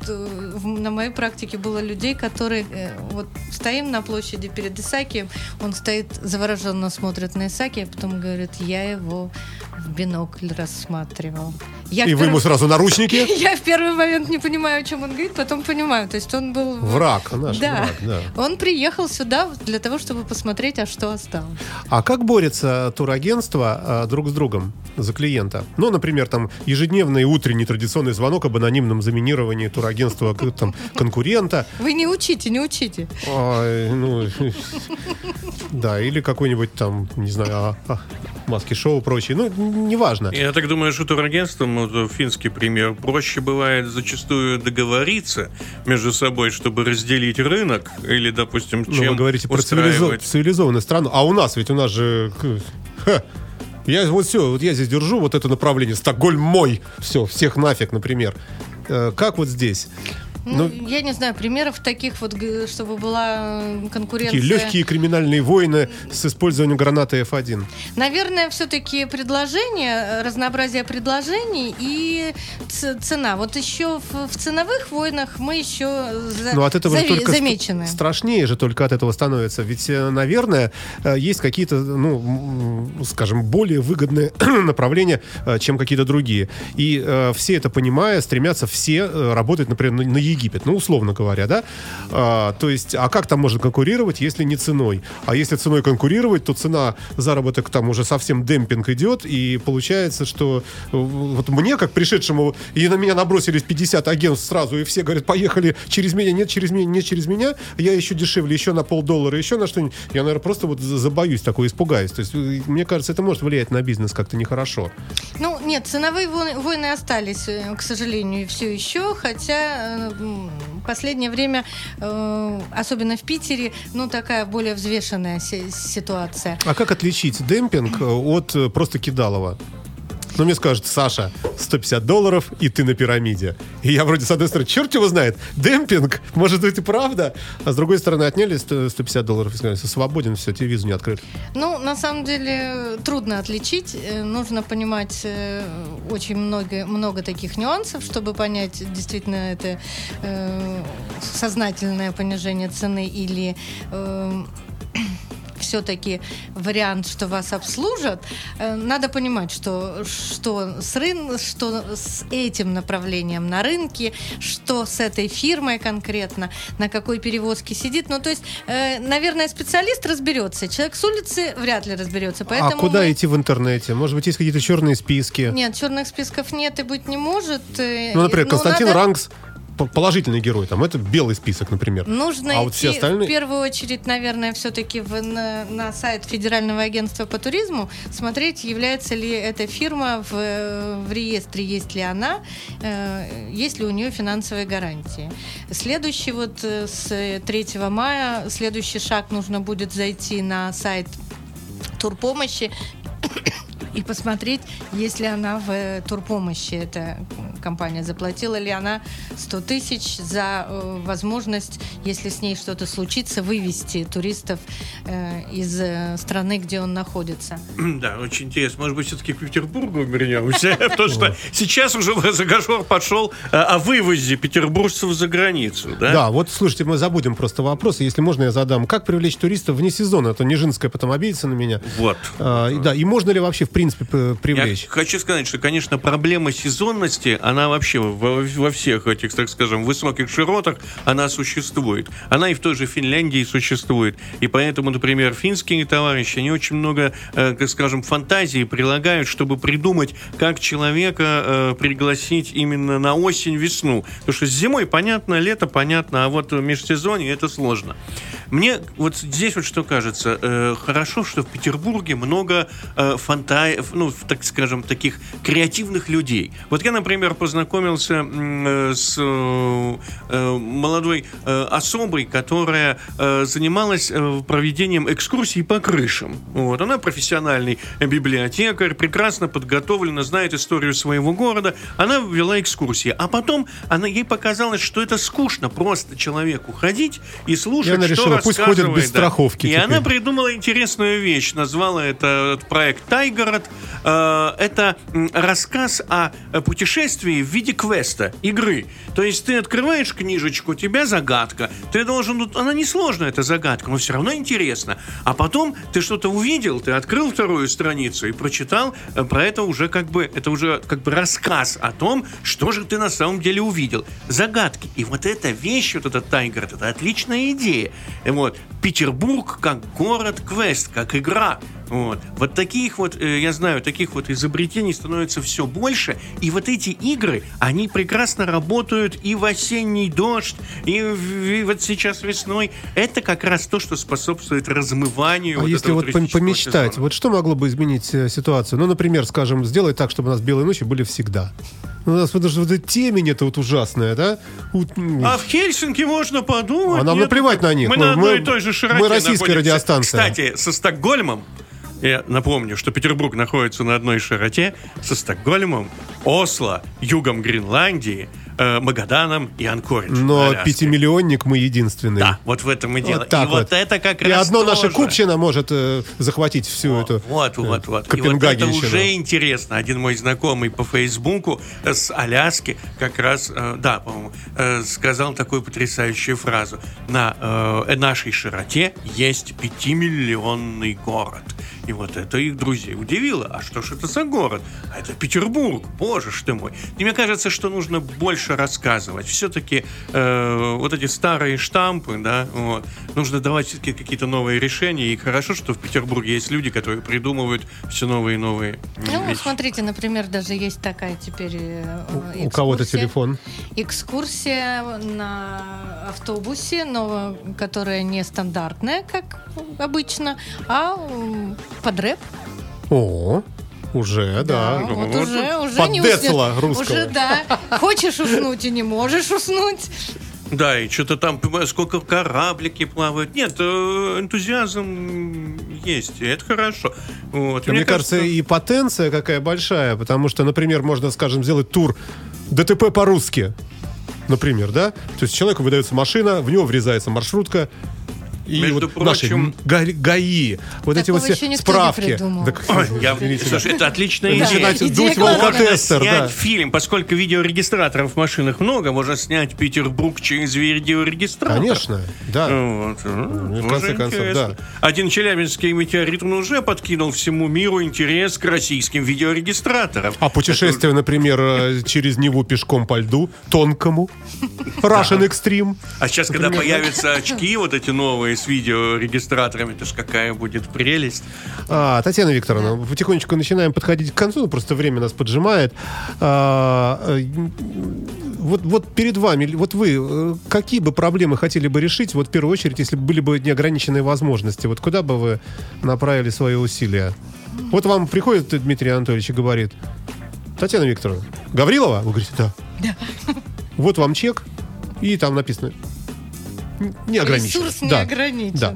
на моей практике было людей, которые вот стоим на площади перед Исакием, он стоит завороженно смотрит на Исакия, а потом говорит, я его в бинокль рассматривал. Я И вы ему сразу наручники? Я в первый момент не понимаю, о чем он говорит, потом понимаю. То есть он был... Враг, наш Да. враг, да. Он приехал сюда для того, чтобы посмотреть, а что осталось. А как борется турагентство а, друг с другом за клиента? Ну, например, там ежедневный утренний традиционный звонок об анонимном заминировании турагентства там, конкурента. Вы не учите, не учите. Ай, ну, да, или какой-нибудь там, не знаю, а, а, маски-шоу, прочее. Ну, неважно. Я так думаю, что турагентством, э, финский пример, проще бывает зачастую договориться между собой, чтобы разделить рынок, или, допустим, Ну, чем вы говорите про цивилизо- устраивать. цивилизованную страну. А у нас ведь у нас же... ха, я вот все, вот я здесь держу вот это направление. Стокгольм мой. Все, всех нафиг, например. Э, Как вот здесь? Ну, я не знаю, примеров таких вот, чтобы была э, конкуренция. Такие легкие криминальные войны с использованием гранаты F1. Наверное, все-таки предложение, э, разнообразие предложений и цена. Вот еще в, в ценовых войнах мы еще за- Но от этого же зави- только ст- замечены. страшнее же только от этого становится. Ведь, э, наверное, э, есть какие-то, ну, скажем, более выгодные направления, э, чем какие-то другие. И э, все это понимая, стремятся все э, работать, например, на, на Египет, ну, условно говоря, да? А, то есть, а как там можно конкурировать, если не ценой? А если ценой конкурировать, то цена, заработок там уже совсем демпинг идет, и получается, что э, вот мне, как пришедшему, и на меня набросились 50 агентств сразу, и все говорят, поехали через меня, нет через меня, нет через меня, я еще дешевле, еще на полдоллара, еще на что-нибудь. Я, наверное, просто вот за- забоюсь такой, испугаюсь. То есть, э, мне кажется, это может влиять на бизнес как-то нехорошо. Ну, нет, ценовые войны, остались, э, к сожалению, все еще, хотя последнее время, э, особенно в Питере, ну, такая более взвешенная си- ситуация. А как отличить демпинг э, от э, просто кидалова? Ну, мне скажут, Саша, 150 долларов, и ты на пирамиде. И я вроде, с одной стороны, черт его знает, демпинг, может быть и правда. А с другой стороны, отняли 100 150 долларов и сказали, свободен, все, тебе визу не открыт. Ну, на самом деле, трудно отличить. Э, Нужно понимать э, очень много, много таких нюансов, чтобы понять, действительно это э, сознательное понижение цены или все-таки вариант, что вас обслужат, э, надо понимать, что, что, с рын... что с этим направлением на рынке, что с этой фирмой конкретно, на какой перевозке сидит. Ну, то есть, э, наверное, специалист разберется. Человек с улицы вряд ли разберется. Поэтому а куда мы- идти в интернете? Может быть, есть какие-то черные списки? Нет, черных списков нет и быть не может. э, Ну, например, ну, Константин надо- Рангс по- положительный герой, там это белый список, например. Нужно а вот идти все остальные... в первую очередь, наверное, все-таки на, на сайт Федерального агентства по туризму, смотреть, является ли эта фирма в, в реестре, есть ли она, э, есть ли у нее финансовые гарантии. Следующий вот э, с 3 мая, следующий шаг нужно будет зайти на сайт турпомощи и посмотреть, есть ли она в э, турпомощи, эта компания, заплатила ли она 100 тысяч за э, возможность, если с ней что-то случится, вывести туристов э, из э, страны, где он находится. Да, очень интересно. Может быть, все-таки к Петербургу вернемся? Потому что сейчас уже разговор пошел э, о вывозе петербуржцев за границу, да? Вот слушайте, мы забудем просто вопрос, если можно я задам. Как привлечь туристов вне сезона? Это Нижинская потом обидится на меня. Вот. А, и да, и можно ли вообще, в принципе, п- Я привлечь? хочу сказать, что, конечно, проблема сезонности, она вообще во, во всех этих, так скажем, высоких широтах, она существует. Она и в той же Финляндии существует. И поэтому, например, финские товарищи, они очень много, э, так скажем, фантазии прилагают, чтобы придумать, как человека э, пригласить именно на осень-весну. Потому что с зимой понятно, лето понятно, а вот в межсезонье это сложно. Мне вот здесь вот что кажется, э, хорошо, что в Петербурге много э, фанта- ну, так скажем, таких креативных людей. Вот я, например, познакомился э, с э, э, молодой э, особой, которая э, занималась э, проведением экскурсий по крышам. Вот. Она профессиональный библиотекарь, прекрасно подготовлена, знает историю своего города. Она вела экскурсии. А потом она, ей показалось, что это скучно просто человеку ходить и слушать, И что пусть рассказывает, без да. страховки И теперь. она придумала интересную вещь. Назвала это проект Тайгород. Э, Это рассказ о путешествии в виде квеста, игры. То есть ты открываешь книжечку, у тебя загадка. Ты должен... ну, Она несложная, эта загадка, но все равно интересно. А потом ты что-то увидел, ты открыл вторую страницу и прочитал э, про это уже как бы... Это уже как бы рассказ о том, что же ты на самом деле увидел. Загадки. И вот эта вещь, вот этот Тайгород, это отличная идея. Вот. Петербург как город-квест, как игра. Вот. вот таких вот, э, я знаю, таких вот изобретений становится все больше. И вот эти игры, они прекрасно работают и в осенний дождь, и, и вот сейчас весной. Это как раз то, что способствует размыванию А вот если вот помечтать, сезона. вот что могло бы изменить э, ситуацию? Ну, например, скажем, сделать так, чтобы у нас белые ночи были всегда. У нас вот, даже вот эта темень это вот ужасная, да? А в Хельсинки можно подумать. А нам нет? наплевать на них. Мы Мы- на одной мы- и той же широте мы российская находимся. радиостанция. Кстати, со Стокгольмом, я напомню, что Петербург находится на одной широте со Стокгольмом, Осло, югом Гренландии, э, Магаданом и Анкориджем. Но Аляской. пятимиллионник мы единственный. Да, вот в этом и дело. Вот так и вот, вот. это как И раз одно наше тоже. Купчино может э, захватить всю эту Вот, э, вот, вот. И вот это Копенгагенщину. уже интересно. Один мой знакомый по Фейсбуку с Аляски как раз, э, да, по-моему, э, сказал такую потрясающую фразу. На э, нашей широте есть пятимиллионный город. И вот это их друзей удивило. А что ж это за город? А это Петербург. Боже ж ты мой. И мне кажется, что нужно больше рассказывать. Все-таки э, вот эти старые штампы, да, вот, нужно давать все-таки какие-то новые решения. И хорошо, что в Петербурге есть люди, которые придумывают все новые и новые Ну, вещи. смотрите, например, даже есть такая теперь э, У кого-то экскурсия. телефон. Экскурсия на автобусе, но которая не стандартная, как обычно, а под рэп. О, уже, да. вот Вот уже, уже под не уснешь. русского. Уже, да. Хочешь уснуть и не можешь уснуть. Да, и что-то там, сколько кораблики плавают. Нет, э, энтузиазм есть, и это хорошо. Вот. И Мне, кажется, и потенция какая большая, потому что, например, можно, скажем, сделать тур ДТП по-русски. Например, да? То есть человеку выдается машина, в него врезается маршрутка, И Между вот наши прочим- га- ГАИ, вот эти вот все справки. Так, Ой, я- да. слушай, это отличная идея. Идея в алкотестер, снять да. фильм, поскольку видеорегистраторов в машинах много, можно снять Петербург через видеорегистратор. Конечно, да. Вот. в Тоже конце концов, интересно. Один челябинский метеорит он уже подкинул всему миру интерес к российским видеорегистраторам. А путешествие, например, э, через Неву пешком по льду, тонкому, Russian Extreme. А сейчас, когда появятся очки вот эти новые с видеорегистраторами, это ж какая будет прелесть. А, Татьяна Викторовна, потихонечку начинаем подходить к концу, ну, просто время нас поджимает. А, э, вот, вот перед вами, вот вы, э, какие бы проблемы хотели бы решить, вот в первую очередь, если бы были бы неограниченные возможности, вот куда бы вы направили свои усилия? Вот вам приходит Дмитрий Анатольевич и говорит, Татьяна Викторовна, Гаврилова? Вы говорите, да. Вот вам чек, и там написано н- неограниченно. Ресурс Да. не ограничен. Да.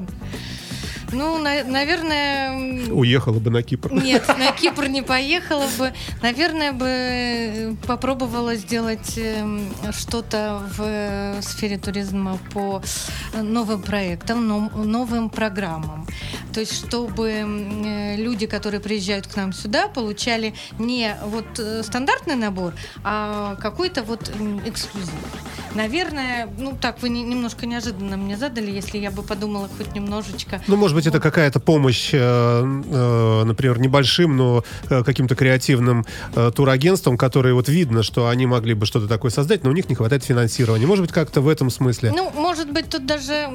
Ну, на- наверное, Уехала бы на Кипр. Нет, на Кипр не поехала бы. Наверное, бы э, попробовала сделать эм, что-то в э, сфере туризма по новым проектам, но- новым программам. То есть, чтобы э, люди, которые приезжают к нам сюда, получали не вот э, стандартный набор, а какой-то вот эксклюзив. Наверное, ну так вы не- немножко неожиданно мне задали, если я бы подумала хоть немножечко. Ну, может быть, это какая-то помощь, э, э, например, небольшим, но э, каким-то креативным э, турагентством, которые вот видно, что они могли бы что-то такое создать, но у них не хватает финансирования. Может быть, как-то в этом смысле. Ну, может быть, тут даже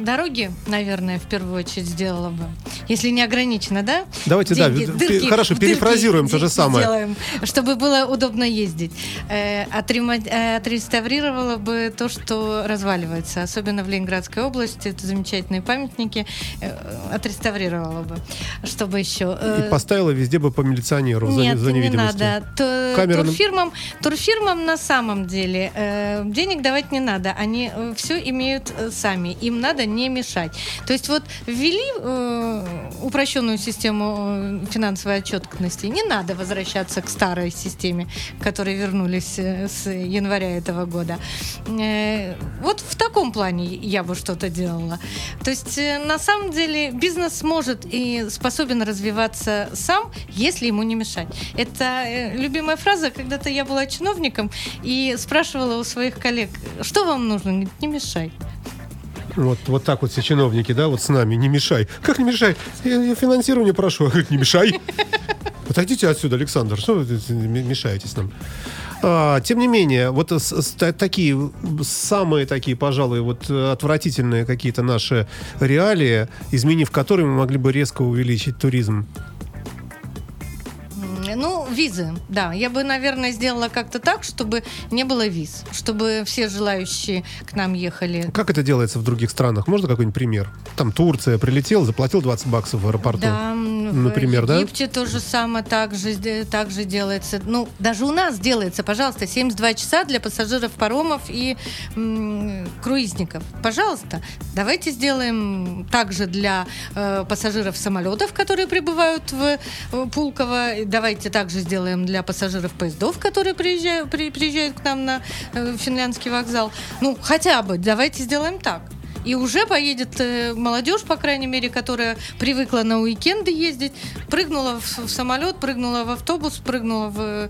дороги, наверное, в первую очередь сделала бы. Если не ограничено, да? Давайте, да, Деньги, в- дырки- хорошо, в дырки перефразируем то же самое. Сделаем, чтобы было удобно ездить. Э, отремо- э, отреставрировала бы то, что разваливается, особенно в Ленинградской области. Это замечательные памятники. Э, отреставрировала бы. Чтобы еще... И поставила везде бы по милиционеру за, Нет, за не невидимостью. надо. Т- Камера турфирмам, турфирмам на самом деле э, денег давать не надо. Они все имеют э, сами. Им надо не мешать. То есть вот ввели э, упрощенную систему э, финансовой отчетности. Не надо возвращаться к старой системе, которой вернулись э, с января этого года. Э, вот в таком плане я бы что-то делала. То есть э, на самом деле бизнес может и способен развиваться сам, если ему не мешать. Это э, любимая фраза. Когда-то я была чиновником и спрашивала у своих коллег, что вам нужно? Не мешай. Вот, вот так вот все чиновники, да, вот с нами, не мешай. Как не мешай? Я, я финансирование прошу. Говорит, не мешай. Отойдите отсюда, Александр, что вы мешаетесь нам? А, тем не менее, вот с- с- та- такие, самые такие, пожалуй, вот э, отвратительные какие-то наши реалии, изменив которые мы могли бы резко увеличить туризм. Визы, да. Я бы, наверное, сделала как-то так, чтобы не было виз, чтобы все желающие к нам ехали. Как это делается в других странах? Можно какой-нибудь пример? Там Турция прилетел, заплатил 20 баксов в аэропорту. Да, Например, в да? Египте то же самое так же, так же делается. Ну, даже у нас делается, пожалуйста, 72 часа для пассажиров паромов и м, круизников. Пожалуйста, давайте сделаем также для э, пассажиров самолетов, которые прибывают в э, Пулково. Давайте также сделаем для пассажиров поездов, которые приезжают, при- приезжают к нам на э, финляндский вокзал. Ну, хотя бы, давайте сделаем так. И уже поедет э, молодежь, по крайней мере, которая привыкла на уикенды ездить, прыгнула в, самолет, прыгнула в автобус, прыгнула в э,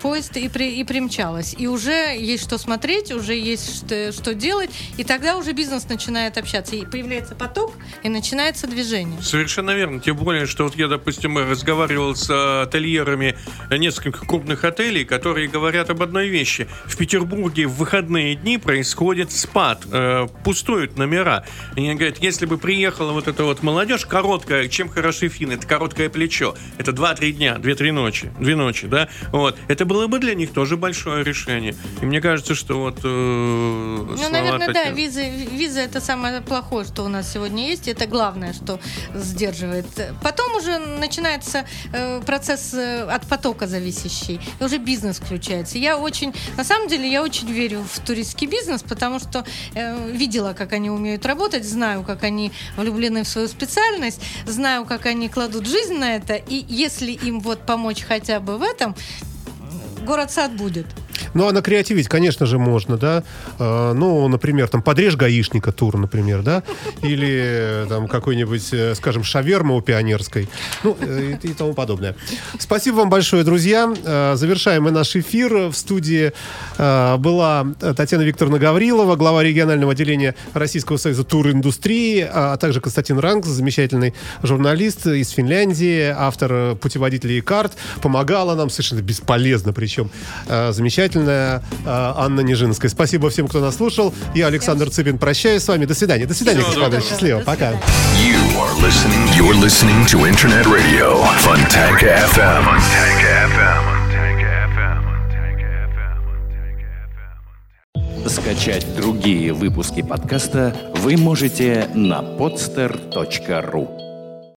поезд и, при- и примчалась. И уже есть что смотреть, уже есть что, что делать, и тогда уже бизнес начинает общаться. И появляется поток, и начинается движение. Совершенно верно. Тем более, что вот я, допустим, разговаривал с ательерами нескольких крупных отелей, которые говорят об одной вещи. В Петербурге в выходные дни происходит спад, э, пустуют номера. Они говорят, если бы приехала вот эта вот молодежь, короткая, чем хороши финны, это короткое плечо, это 2-3 дня, 2-3 ночи, 2 ночи, да, вот, это было бы для них тоже большое решение. И мне кажется, что вот... э, Ну, наверное, да, Татьяны- визы, виза это самое плохое, что у нас сегодня есть. Это главное, что сдерживает. Потом уже начинается э, процесс э, от потока зависящий. И уже бизнес включается. Я очень, на самом деле, я очень верю в туристский бизнес, потому что э, видела, как они умеют работать, знаю, как они влюблены в свою специальность, знаю, как они кладут жизнь на это. И если им вот помочь хотя бы в этом, город-сад будет. Ну, а накреативить, конечно же, можно, да. Э, Ну, например, там, подрежь гаишника тур, например, да. Или там какой-нибудь, э, скажем, шаверма у пионерской. Ну, э, и, и тому подобное. Спасибо вам большое, друзья. Э, Завершаем мы наш эфир. В студии э, была Татьяна Викторовна Гаврилова, глава регионального отделения Российского союза туриндустрии, а также Константин Ранг, замечательный журналист из Финляндии, автор путеводителей и карт. Помогала нам совершенно бесполезно, причем э, замечательная э, Анна Нежинская. Спасибо всем, кто нас слушал. Я, Александр Цыпин, прощаюсь с вами. До свидания. До свидания, Всего господа. доброго. Счастливо. Пока. свидания. You are listening. You're listening to Internet Radio Fontanka FM. Fontanka FM. Fontanka FM. Fontanka FM. Fontanka FM. Скачать другие выпуски подкаста вы можете на podster.ru.